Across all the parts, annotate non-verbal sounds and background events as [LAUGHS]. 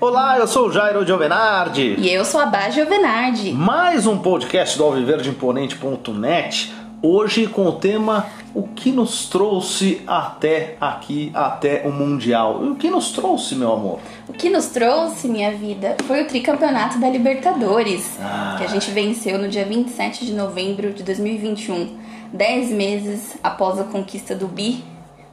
Olá, eu sou o Jairo Giovenardi. E eu sou a Bá Giovenardi. Mais um podcast do alviverdeimponente.net. Hoje com o tema O que nos trouxe até aqui, até o Mundial. E o que nos trouxe, meu amor? O que nos trouxe, minha vida, foi o tricampeonato da Libertadores, Ah. que a gente venceu no dia 27 de novembro de 2021, dez meses após a conquista do Bi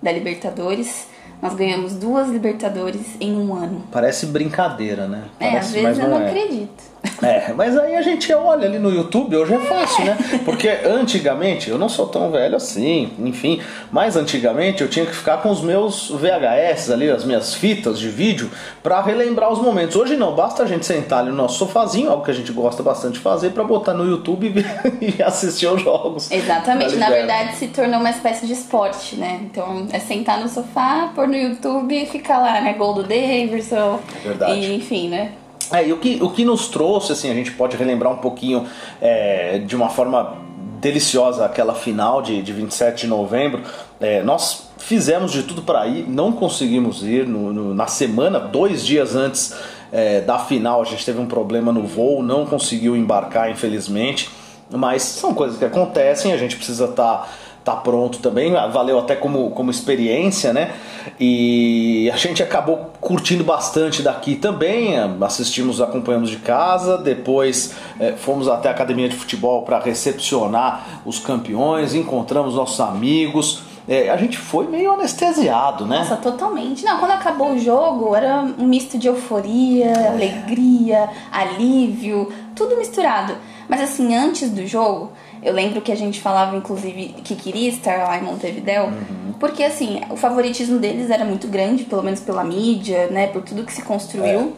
da Libertadores. Nós ganhamos duas Libertadores em um ano. Parece brincadeira, né? É, Parece, às vezes eu não é. acredito. É, mas aí a gente olha ali no YouTube, hoje é fácil, né? Porque antigamente, eu não sou tão velho assim, enfim, mas antigamente eu tinha que ficar com os meus VHS ali, as minhas fitas de vídeo, pra relembrar os momentos. Hoje não, basta a gente sentar ali no nosso sofazinho, algo que a gente gosta bastante de fazer, pra botar no YouTube e [LAUGHS] assistir aos jogos. Exatamente, Tá na verdade se tornou uma espécie de esporte, né? Então é sentar no sofá, pôr no YouTube e ficar lá, né? Gol do Davidson. Verdade. E, enfim, né? É, e o que, o que nos trouxe, assim, a gente pode relembrar um pouquinho é, de uma forma deliciosa aquela final de, de 27 de novembro. É, nós fizemos de tudo para ir, não conseguimos ir no- no- na semana, dois dias antes é, da final, a gente teve um problema no voo, não conseguiu embarcar, infelizmente. Mas são coisas que acontecem, a gente precisa estar tá pronto também, valeu até como, como experiência, né? E a gente acabou curtindo bastante daqui também, assistimos, acompanhamos de casa, depois eh, fomos até a academia de futebol para recepcionar os campeões, encontramos nossos amigos. Eh, a gente foi meio anestesiado, né? Nossa, totalmente. Não, quando acabou o jogo, era um misto de euforia, alegria, alívio, tudo misturado. Mas assim, antes do jogo, eu lembro que a gente falava, inclusive, que queria estar lá em Montevidéu, porque assim, o favoritismo deles era muito grande, pelo menos pela mídia, né? Por tudo que se construiu.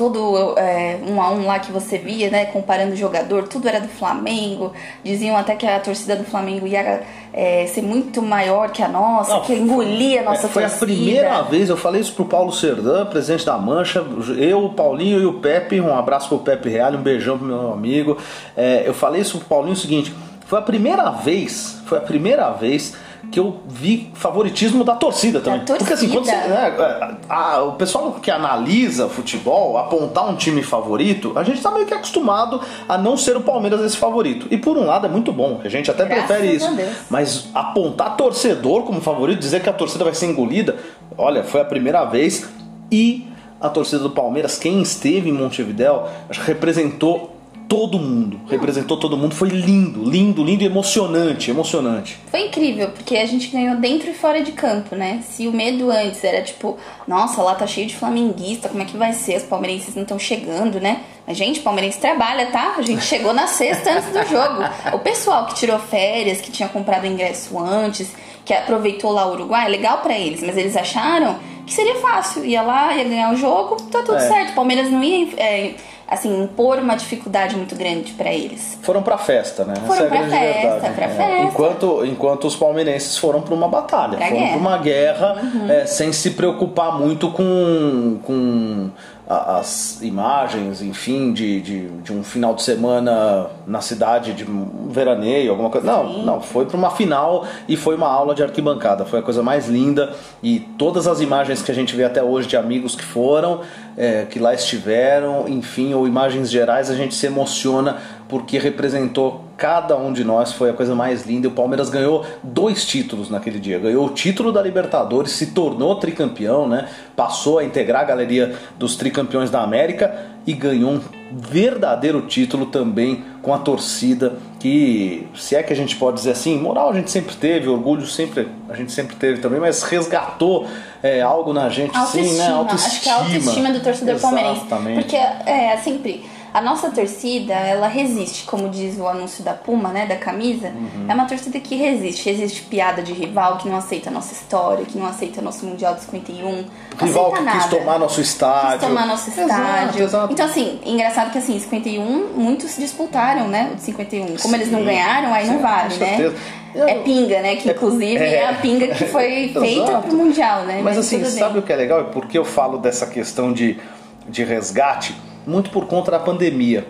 Todo é, um a um lá que você via, né? Comparando o jogador, tudo era do Flamengo. Diziam até que a torcida do Flamengo ia é, ser muito maior que a nossa, Não, que engolia a nossa É, foi torcida. a primeira vez, eu falei isso pro Paulo Serdã, presidente da Mancha, eu, o Paulinho e o Pepe, um abraço pro Pepe Real, um beijão pro meu amigo. É, eu falei isso pro Paulinho o seguinte, foi a primeira vez, foi a primeira vez que eu vi favoritismo da torcida também. Da Porque assim, quando você, torcida. né, a- o pessoal que analisa futebol, apontar um time favorito, a gente tá meio que acostumado a não ser o Palmeiras esse favorito. E por um lado é muito bom, a gente até Graças prefere a isso. Deus. Mas apontar torcedor como favorito, dizer que a torcida vai ser engolida, olha, foi a primeira vez. E a torcida do Palmeiras, quem esteve em Montevidéu, acho que representou todo mundo. Representou todo mundo. Foi lindo, lindo, lindo e emocionante. Emocionante. Foi incrível, porque a gente ganhou dentro e fora de campo, né? Se o medo antes era tipo, nossa, lá tá cheio de flamenguista, como é que vai ser? Os palmeirenses não estão chegando, né? A gente, palmeirense trabalha, tá? A gente chegou na sexta antes do jogo. O pessoal que tirou férias, que tinha comprado ingresso antes, que aproveitou lá o Uruguai, legal pra eles, mas eles acharam que seria fácil. Ia lá, ia ganhar o jogo, tá tudo É. certo. Palmeiras não ia, é, assim, impor uma dificuldade muito grande pra eles. Foram pra festa, né? Foram Essa é a pra grande festa, verdade. pra É. festa. Enquanto, enquanto os palmeirenses foram pra uma batalha, Pra foram guerra. pra uma guerra Uhum. é, sem se preocupar muito com, com as imagens, enfim, de, de, de um final de semana na cidade, de um veraneio, alguma coisa. Não, não, foi pra uma final e foi uma aula de arquibancada. Foi a coisa mais linda e todas as imagens que a gente vê até hoje de amigos que foram, é, que lá estiveram, enfim, ou imagens gerais, a gente se emociona porque representou cada um de nós, foi a coisa mais linda. E o Palmeiras ganhou dois títulos naquele dia. Ganhou o título da Libertadores, se tornou tricampeão, né? Passou a integrar a galeria dos tricampeões da América e ganhou um verdadeiro título também com a torcida que, se é que a gente pode dizer assim, moral a gente sempre teve, orgulho sempre a gente sempre teve também, mas resgatou é, algo na gente, sim, né? Autoestima. Acho que é a autoestima do torcedor palmeirense. Porque é sempre. A nossa torcida, ela resiste, como diz o anúncio da Puma, né, da camisa. Uhum. É uma torcida que resiste. Resiste piada de rival, que não aceita a nossa história, que não aceita nosso Mundial de 51. Não Rival que nada. quis tomar nosso estádio. Quis tomar nosso Exato, estádio. exato. Então, assim, engraçado que assim, 51, muitos disputaram, né? O de 51. Como eles não ganharam, aí sim, não vale, com né? É pinga, né? Que inclusive é. é, a pinga que foi [LAUGHS] feita Exato. pro Mundial, né? Mas assim, tudo bem. sabe o que é legal? E por que eu falo dessa questão de, de resgate? Muito por conta da pandemia.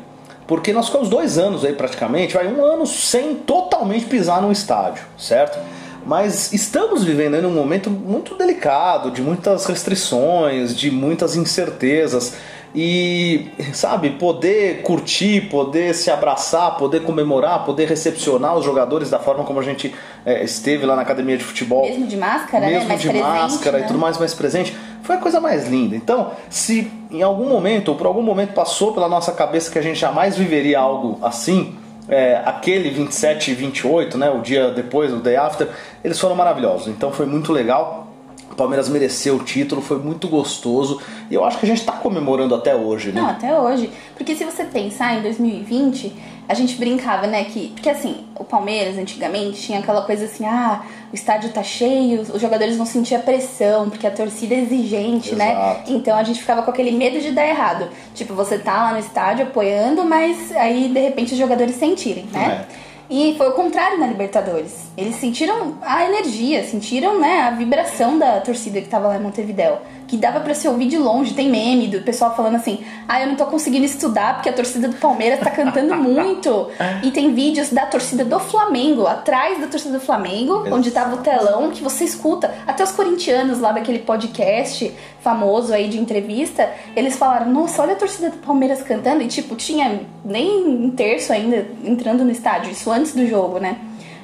Porque nós ficamos dois anos aí praticamente, vai um ano sem totalmente pisar num estádio, certo? Mas estamos vivendo em um momento muito delicado, de muitas restrições, de muitas incertezas. E, sabe, poder curtir, poder se abraçar, poder comemorar, poder recepcionar os jogadores da forma como a gente é, esteve lá na academia de futebol. Mesmo de máscara, mesmo né? De presente, máscara né? e tudo mais, mais presente. Foi a coisa mais linda. Então, se em algum momento, ou por algum momento passou pela nossa cabeça que a gente jamais viveria algo assim, é, aquele 27 e 28, né, o dia depois, o day after, eles foram maravilhosos. Então foi muito legal. O Palmeiras mereceu o título, foi muito gostoso. E eu acho que a gente está comemorando até hoje, né? Não, até hoje. Porque se você pensar em 2020, a gente brincava, né, que... Porque assim, o Palmeiras antigamente tinha aquela coisa assim, ah, o estádio tá cheio, os jogadores vão sentir a pressão, porque a torcida é exigente, né? Exato. Então a gente ficava com aquele medo de dar errado. Tipo, você tá lá no estádio apoiando, mas aí de repente os jogadores sentirem, né? É. E foi o contrário na Libertadores. Eles sentiram a energia, sentiram né, a vibração da torcida que tava lá em Montevidéu. Que dava pra se ouvir de longe. Tem meme do pessoal falando assim: ah, eu não tô conseguindo estudar porque a torcida do Palmeiras tá cantando [LAUGHS] muito. E tem vídeos da torcida do Flamengo, atrás da torcida do Flamengo, onde tava o telão, que você escuta. Até os corintianos lá daquele podcast famoso aí de entrevista, eles falaram: nossa, olha a torcida do Palmeiras cantando. E tipo, tinha nem um terço ainda entrando no estádio, isso antes do jogo, né?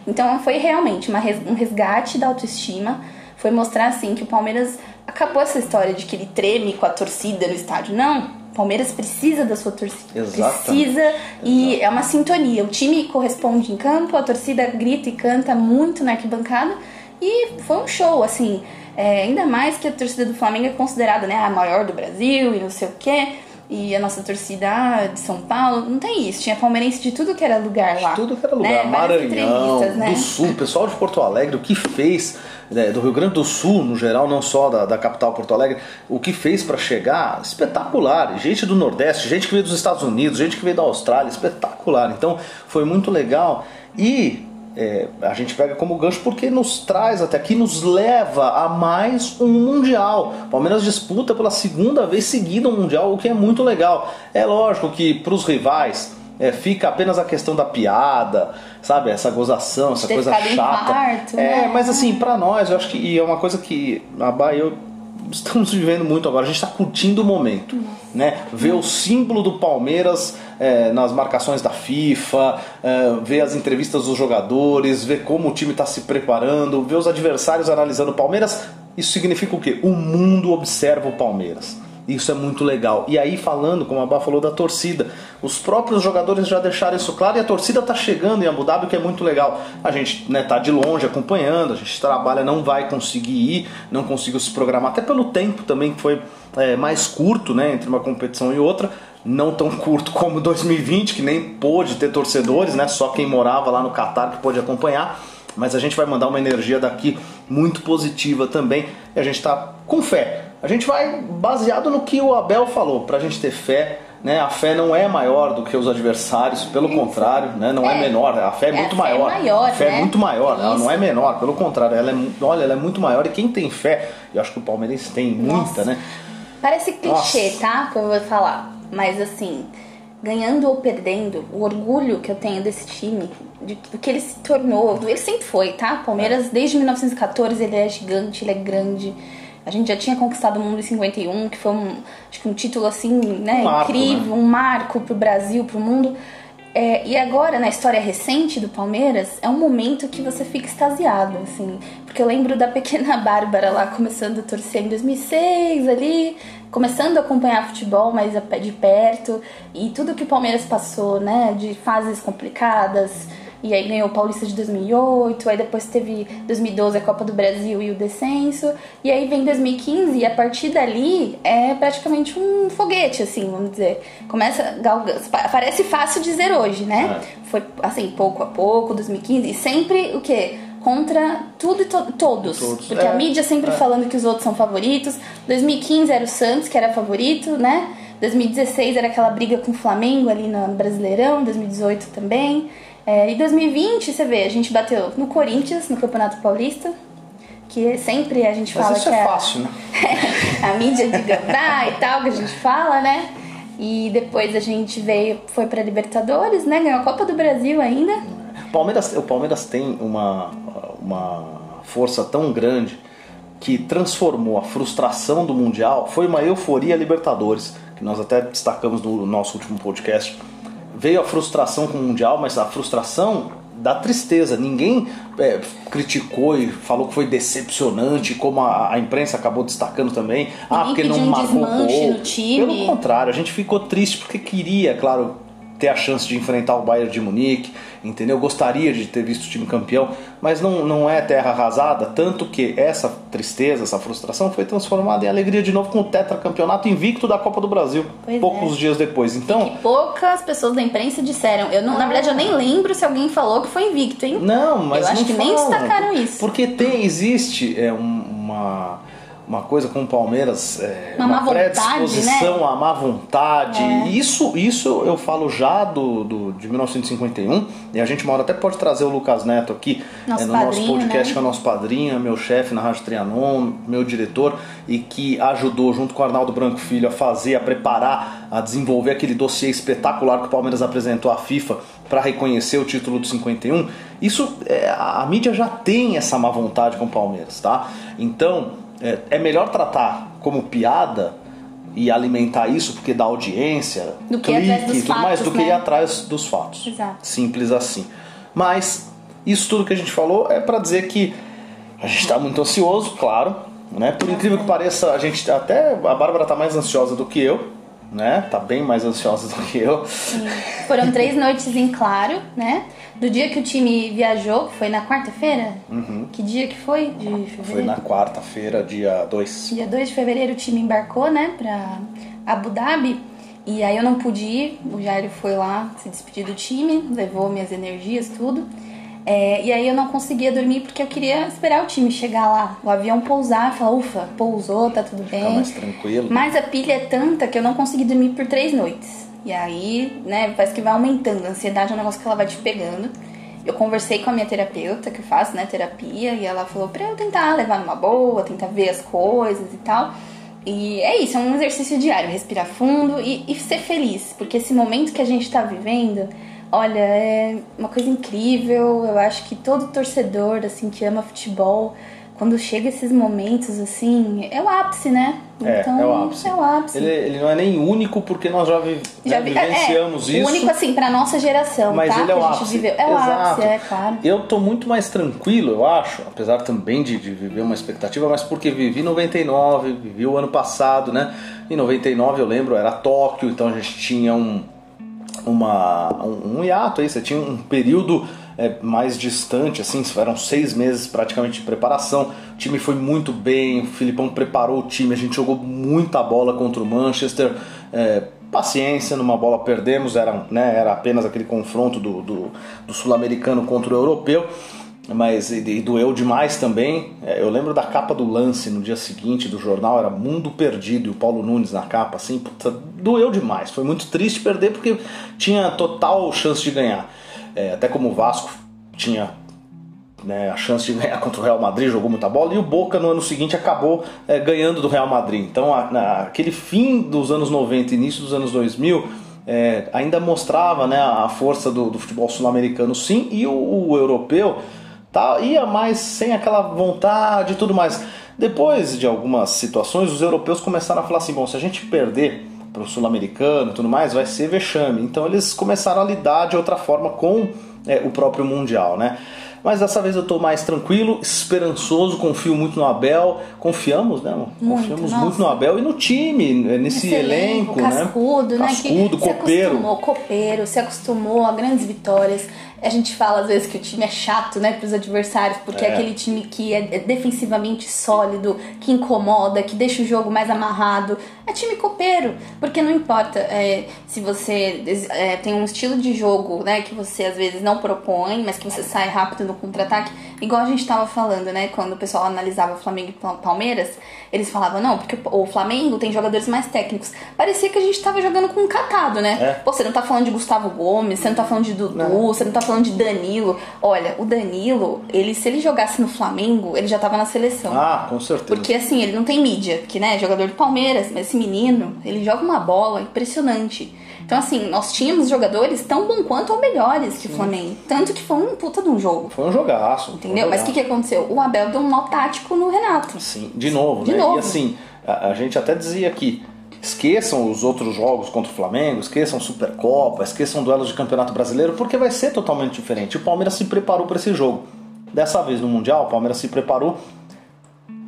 Então foi realmente uma um resgate da autoestima. Foi mostrar assim que o Palmeiras acabou essa história de que ele treme com a torcida no estádio. Não, Palmeiras precisa da sua torcida. Exatamente. Precisa e é uma sintonia. O time corresponde em campo, a torcida grita e canta muito na arquibancada e foi um show, assim. é, ainda mais que a torcida do Flamengo é considerada né, a maior do Brasil e não sei o quê. E a nossa torcida ah, de São Paulo, não tem isso. Tinha palmeirense de tudo que era lugar lá. Tudo que era lugar, né? Maranhão, né? do Sul, o pessoal de Porto Alegre, o que fez, né, do Rio Grande do Sul, no geral, não só da, da capital Porto Alegre, o que fez para chegar, espetacular. Gente do Nordeste, gente que veio dos Estados Unidos, gente que veio da Austrália, espetacular. Então foi muito legal. E é, a gente pega como gancho porque nos traz até aqui, nos leva a mais um Mundial. O Palmeiras disputa pela segunda vez seguida um Mundial, o que é muito legal. É lógico que para os rivais é, fica apenas a questão da piada, sabe? Essa gozação, essa coisa chata. quarto, é, né? mas assim, para nós, eu acho que e é uma coisa que a Bahia eu estamos vivendo muito agora. A gente está curtindo o momento, né? Ver o símbolo do Palmeiras é, nas marcações da FIFA, é, ver as entrevistas dos jogadores, ver como o time está se preparando, ver os adversários analisando o Palmeiras. Isso significa o quê? O mundo observa o Palmeiras. Isso é muito legal. E aí, falando, como a Bá falou, da torcida, os próprios jogadores já deixaram isso claro e a torcida tá chegando em Abu Dhabi, que é muito legal. A gente né, tá de longe acompanhando, a gente trabalha, não vai conseguir ir, não conseguiu se programar, até pelo tempo também que foi é, mais curto né, entre uma competição e outra. Não tão curto como 2020, que nem pôde ter torcedores, né? Só quem morava lá no Catar que pôde acompanhar mas a gente vai mandar uma energia daqui muito positiva também e a gente está com fé. A gente vai baseado no que o Abel falou, para a gente ter fé. Né? A fé não é maior do que os adversários, pelo contrário, né? não é, É. menor, a fé é, É, muito a fé é maior. maior, a fé né? é muito maior, ela não é Isso. menor, pelo contrário, ela é, olha, ela é muito maior e quem tem fé, eu acho que o palmeirense tem muita, Nossa. né? Parece clichê, Nossa. tá? Que eu vou falar. Mas assim, ganhando ou perdendo, o orgulho que eu tenho desse time, de, do que ele se tornou, ele sempre foi, tá? Palmeiras, desde 1914, ele é gigante, ele é grande. A gente já tinha conquistado o mundo em 51, que foi um, acho que um título assim, né, Um marco, incrível, um marco pro Brasil, pro mundo. É, e agora, na história recente do Palmeiras, é um momento que você fica extasiado, assim. Porque eu lembro da pequena [LAUGHS] Bárbara lá começando a torcer em 2006 ali, começando a acompanhar futebol mais de perto. E tudo que o Palmeiras passou, né, de fases complicadas. E aí ganhou o Paulista de 2008, aí depois teve 2012 a Copa do Brasil e o descenso. E aí vem 2015 e a partir dali é praticamente um foguete, assim, vamos dizer. Começa Parece fácil dizer hoje, né? Foi assim, pouco a pouco, 2015. E sempre o quê? Contra tudo e to- todos. Todos. Porque É, a mídia sempre é. falando que os outros são favoritos. 2015 era o Santos, que era favorito, né? 2016 era aquela briga com o Flamengo ali no Brasileirão, 2018 também. É, e 2020, você vê, a gente bateu no Corinthians, no Campeonato Paulista, que sempre a gente Mas fala isso que é é fácil, né? [LAUGHS] a mídia de gambá e tal, que a gente fala, né? E depois a gente veio, foi pra Libertadores, né? Ganhou a Copa do Brasil ainda. O Palmeiras, o Palmeiras tem uma, uma força tão grande que transformou a frustração do Mundial foi uma euforia Libertadores, que nós até destacamos no nosso último podcast. Veio a frustração com o Mundial, mas a frustração da tristeza. Ninguém é, criticou e falou que foi decepcionante, como a, a imprensa acabou destacando também. ah, porque não um marcou gol. Pelo contrário, a gente ficou triste porque queria, claro, ter a chance de enfrentar o Bayern de Munique, entendeu? Gostaria de ter visto o time campeão, mas não, não é terra arrasada, tanto que essa tristeza, essa frustração foi transformada em alegria de novo com o tetracampeonato invicto da Copa do Brasil, pois poucos é. dias depois. Então, e poucas pessoas da imprensa disseram, eu não, na verdade eu nem lembro se alguém falou que foi invicto, hein? Não, mas eu acho que falam, nem destacaram isso. Porque tem existe é, uma uma coisa com o Palmeiras, é, uma, uma predisposição, né? a má vontade. É. Isso, isso eu falo já do, do, de 1951, e a gente uma hora até pode trazer o Lucas Neto aqui nosso é, no padrinho, nosso podcast, né? que é o nosso padrinho, meu chefe na Rádio Trianon, meu diretor, e que ajudou junto com o Arnaldo Branco Filho a fazer, a preparar, a desenvolver aquele dossiê espetacular que o Palmeiras apresentou à FIFA para reconhecer o título do 51. Isso, é, a, a mídia já tem essa má vontade com o Palmeiras, tá? Então é, é melhor tratar como piada e alimentar isso porque dá audiência, do que clique, tudo fatos, mais, do né? que ir atrás dos fatos. Exato. Simples assim. Mas isso tudo que a gente falou é para dizer que a gente está muito ansioso, claro. Né? Por incrível que pareça, a gente até a Bárbara está mais ansiosa do que eu, né? Tá bem mais ansiosa [LAUGHS] do que eu. Sim. Foram três noites em claro, né? Do dia que o time viajou, foi na quarta-feira? Uhum. Que dia que foi? De fevereiro? Foi na quarta-feira, dia 2. Dia 2 de fevereiro o time embarcou, né, pra Abu Dhabi. E aí eu não pude ir, o Jairo foi lá se despedir do time, levou minhas energias, tudo. É, e aí eu não conseguia dormir porque eu queria esperar o time chegar lá, o avião pousar, falar, ufa, pousou, tá tudo bem. mais tranquilo. Mas a pilha é tanta que eu não consegui dormir por três noites. E aí, né, parece que vai aumentando. A ansiedade é um negócio que ela vai te pegando. Eu conversei com a minha terapeuta, que eu faço, né, terapia, e ela falou pra eu tentar levar numa boa, tentar ver as coisas e tal. E é isso, é um exercício diário, respirar fundo e, e ser feliz, porque esse momento que a gente tá vivendo, olha, é uma coisa incrível. Eu acho que todo torcedor, assim, que ama futebol, quando chega esses momentos, assim, é o ápice, né? É, então, é o ápice. É o ápice. Ele, ele não é nem único porque nós já, vi, Já né, vi- vivenciamos é, isso. único assim pra nossa geração, Mas tá? ele é que o ápice. viveu. É o Exato. ápice, é claro. Eu tô muito mais tranquilo, eu acho, apesar também de, de viver uma expectativa, mas porque vivi 99, vivi o ano passado, né? Em 99 eu lembro, era Tóquio, então a gente tinha um, uma, um, um hiato aí, você tinha um período é, mais distante, assim, eram seis meses praticamente de preparação. O time foi muito bem, o Filipão preparou o time, a gente jogou muita bola contra o Manchester. é, paciência, numa bola perdemos, era, né, era apenas aquele confronto do, do, do sul-americano contra o europeu. Mas e, doeu demais também. É, eu lembro da capa do lance no dia seguinte do jornal, era Mundo Perdido e o Paulo Nunes na capa, assim, puta, doeu demais. Foi muito triste perder porque tinha total chance de ganhar. É, até como o Vasco tinha né, a chance de [LAUGHS] ganhar contra o Real Madrid, jogou muita bola, e o Boca no ano seguinte acabou é, ganhando do Real Madrid. Então, a, na- aquele fim dos anos 90 início dos anos 2000 é, ainda mostrava né, a força do, do futebol sul-americano, sim, e o, o europeu tá, ia mais sem aquela vontade e tudo mais. Depois de algumas situações, os europeus começaram a falar assim: bom, se a gente perder para o sul-americano e tudo mais, vai ser vexame. Então eles começaram a lidar de outra forma com é, o próprio Mundial, né? Mas dessa vez eu estou mais tranquilo, esperançoso, confio muito no Abel. Confiamos, né? amor? Muito, Confiamos nossa. muito no Abel e no time, nesse Esse elenco, cascudo, né? né? Cascudo, que se copeiro. acostumou, copeiro, se acostumou a grandes vitórias. A gente fala às vezes que o time é chato, né, pros adversários, porque é, É. aquele time que é é defensivamente sólido, que incomoda, que deixa o jogo mais amarrado. É time copeiro, porque não importa é, se você é, tem um estilo de jogo, né, que você às vezes não propõe, mas que você sai rápido no contra-ataque, igual a gente tava falando, né, quando o pessoal analisava Flamengo e Pal- Palmeiras, eles falavam, não, porque o Flamengo tem jogadores mais técnicos. Parecia que a gente tava jogando com um catado, né? É. Pô, você não tá falando de Gustavo Gomes, você não tá falando de Dudu, Não. você não tá falando de Danilo. Olha, o Danilo, ele se ele jogasse no Flamengo, ele já tava na seleção. Ah, com certeza. Porque assim, ele não tem mídia, que né, jogador do Palmeiras, mas assim, esse menino, ele joga uma bola impressionante. Então, assim, nós tínhamos jogadores tão bom quanto ou melhores que o Flamengo. Tanto que foi um puta de um jogo. Foi um jogaço. Entendeu? Um Mas o que, que aconteceu? O Abel deu um nó tático no Renato. Sim, de novo, De né? novo. E assim, a, a gente até dizia que esqueçam os outros jogos contra o Flamengo, esqueçam Supercopa, esqueçam duelos de Campeonato Brasileiro, porque vai ser totalmente diferente. O Palmeiras se preparou para esse jogo. Dessa vez no Mundial, o Palmeiras se preparou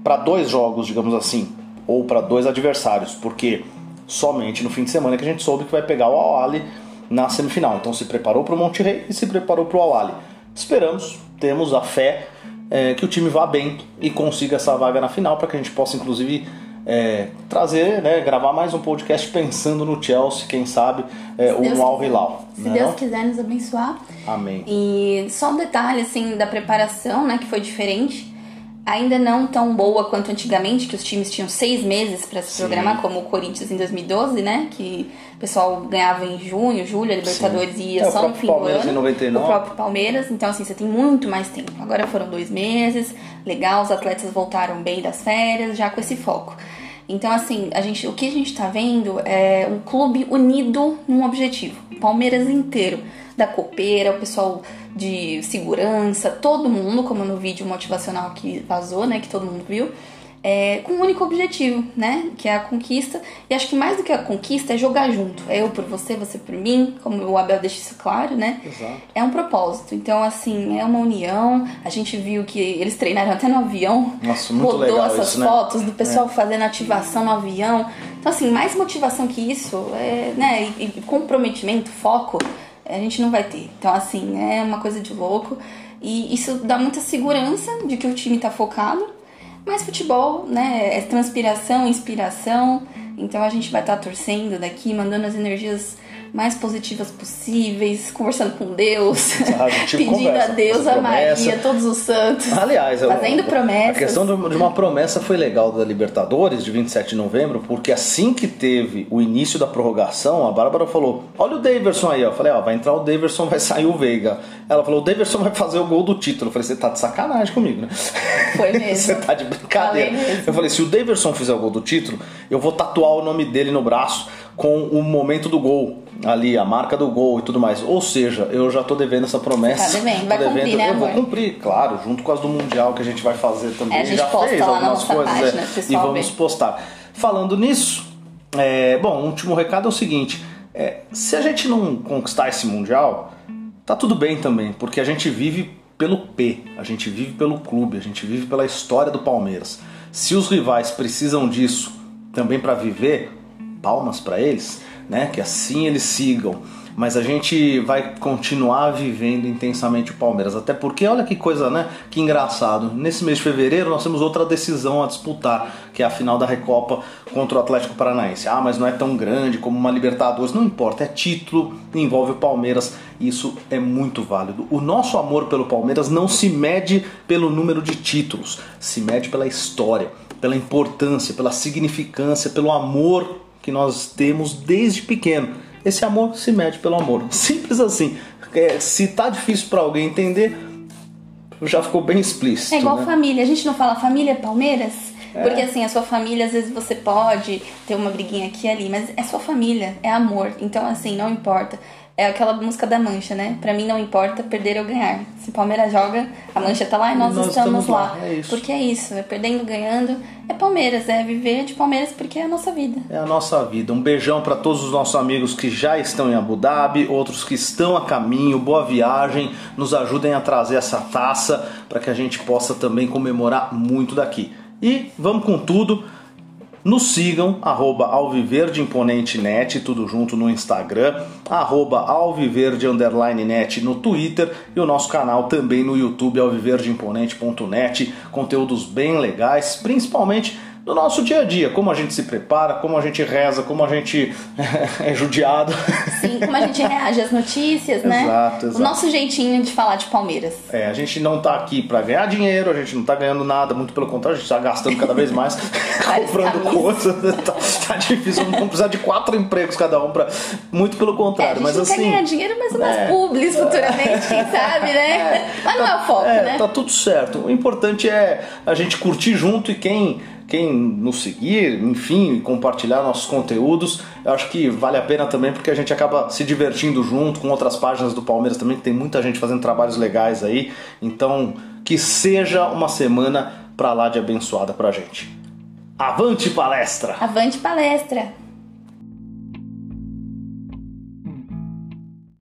para dois jogos, digamos assim, ou para dois adversários, porque somente no fim de semana que a gente soube que vai pegar o Al-Ahly na semifinal. Então se preparou para o Monte Rei e se preparou para o Al-Ahly. Esperamos, temos a fé é, que o time vá bem e consiga essa vaga na final para que a gente possa inclusive é, trazer, né, gravar mais um podcast pensando no Chelsea, quem sabe, é, ou no Al. Hilal. Se Deus quiser nos abençoar. Amém. E só um detalhe, assim, da preparação, né, que foi diferente. Ainda não tão boa quanto antigamente, que os times tinham seis meses para se Sim. programar, como o Corinthians em 2012, né? Que o pessoal ganhava em junho, julho, a Libertadores Sim. e ia É, só no fim Palmeiras do ano. em 99. O próprio Palmeiras. Então, assim, você tem muito mais tempo. Agora foram dois meses, legal, os atletas voltaram bem das férias, já com esse foco. Então, assim, a gente, o que a gente tá vendo é um clube unido num objetivo. Palmeiras inteiro. Da copeira, o pessoal de segurança, todo mundo, como no vídeo motivacional que vazou, né? Que todo mundo viu. É, com um único objetivo, né? Que é a conquista. E acho que mais do que a conquista é jogar junto. É eu por você, você por mim, como o Abel deixa isso claro, né? Exato. É um propósito. Então, assim, é uma união. A gente viu que eles treinaram até no avião. Nossa, muito Rodou legal essas isso, né? fotos do pessoal fazendo ativação no avião. Então, assim, mais motivação que isso, é, né? E, e comprometimento, foco, a gente não vai ter. Então, assim, é uma coisa de louco. E isso dá muita segurança de que o time tá focado. Mas futebol, né, é transpiração, inspiração. Então a gente vai estar torcendo daqui, mandando as energias mais positivas possíveis, conversando com Deus, gente [LAUGHS] pedindo conversa, a Deus, a promessa. Maria, todos os santos. Aliás, eu- Fazendo promessas. A questão de uma promessa foi legal da Libertadores de 27 de novembro, porque assim que teve o início da prorrogação, a Bárbara falou: Olha o Daverson aí. Eu falei: Ó, vai entrar o Daverson, vai sair o Veiga. Ela falou: O Daverson vai fazer o gol do título. Eu falei: Você tá de sacanagem comigo, né? Foi [LAUGHS] mesmo. Você tá de brincadeira. Falei. Eu falei: Se o Daverson fizer o gol do título, eu vou tatuar o nome dele no braço com o momento do gol. Ali, a marca do gol e tudo mais. Ou seja, eu já tô devendo essa promessa. Tá devendo. Vai Tô cumprir, né, eu vou cumprir, claro, junto com as do Mundial que a gente vai fazer também. É, a gente já posta fez lá na algumas nossa coisas página, é, e vamos postar. Falando nisso, é, bom, o último recado é o seguinte: é, se a gente não conquistar esse Mundial, tá tudo bem também, porque a gente vive pelo P, a gente vive pelo clube, a gente vive pela história do Palmeiras. Se os rivais precisam disso também para viver, palmas para eles, né? Que assim eles sigam. Mas a gente vai continuar vivendo intensamente o Palmeiras. Até porque, olha que coisa, né? Que engraçado. Nesse mês de fevereiro nós temos outra decisão a disputar, que é a final da Recopa contra o Atlético Paranaense. Ah, mas não é tão grande como uma Libertadores. Não importa, é título, envolve o Palmeiras. Isso é muito válido. O nosso amor pelo Palmeiras não se mede pelo número de títulos, se mede pela história, pela importância, pela significância, pelo amor que nós temos desde pequeno. Esse amor se mede pelo amor. Simples assim. É, se tá difícil para alguém entender, já ficou bem explícito. É igual né? família. A gente não fala família Palmeiras? Porque assim, a sua família, às vezes você pode ter uma briguinha aqui e ali, mas é sua família, é amor. Então, assim, não importa. É aquela música da mancha, né? Pra mim não importa perder ou ganhar. Se o Palmeiras joga, a mancha tá lá e nós, Nós estamos, estamos lá. lá, é isso. Porque é isso, é perdendo, ganhando. É Palmeiras, é viver de Palmeiras porque é a nossa vida. É a nossa vida. Um beijão para todos os nossos amigos que já estão em Abu Dhabi, outros que estão a caminho. Boa viagem. Nos ajudem a trazer essa taça para que a gente possa também comemorar muito daqui. E vamos com tudo. Nos sigam, arroba Alviverde Imponente Net, tudo junto no Instagram, arroba Alviverde Underline Net no Twitter e o nosso canal também no YouTube, alviverdeimponente.net, conteúdos bem legais, principalmente do nosso dia a dia, como a gente se prepara, como a gente reza, como a gente [LAUGHS] é judiado. Sim, como a gente reage às notícias, né? Exato, exato. O nosso jeitinho de falar de Palmeiras. É, a gente não tá aqui para ganhar dinheiro, a gente não tá ganhando nada, muito pelo contrário, a gente tá gastando cada vez mais [LAUGHS] [LAUGHS] comprando camisas. coisas. Tá, tá difícil, vamos precisar de quatro empregos cada um para muito pelo É, a contrário, gente mas não assim, quer ganhar dinheiro, mas umas é. publis futuramente, quem sabe, né? mas não é o foco, é, né? tá tudo certo. O importante é a gente curtir junto e quem quem nos seguir, enfim, compartilhar nossos conteúdos, eu acho que vale a pena também porque a gente acaba se divertindo junto com outras páginas do Palmeiras também, que tem muita gente fazendo trabalhos legais aí. Então, que seja uma semana pra lá de abençoada pra gente. Avante palestra! Avante palestra!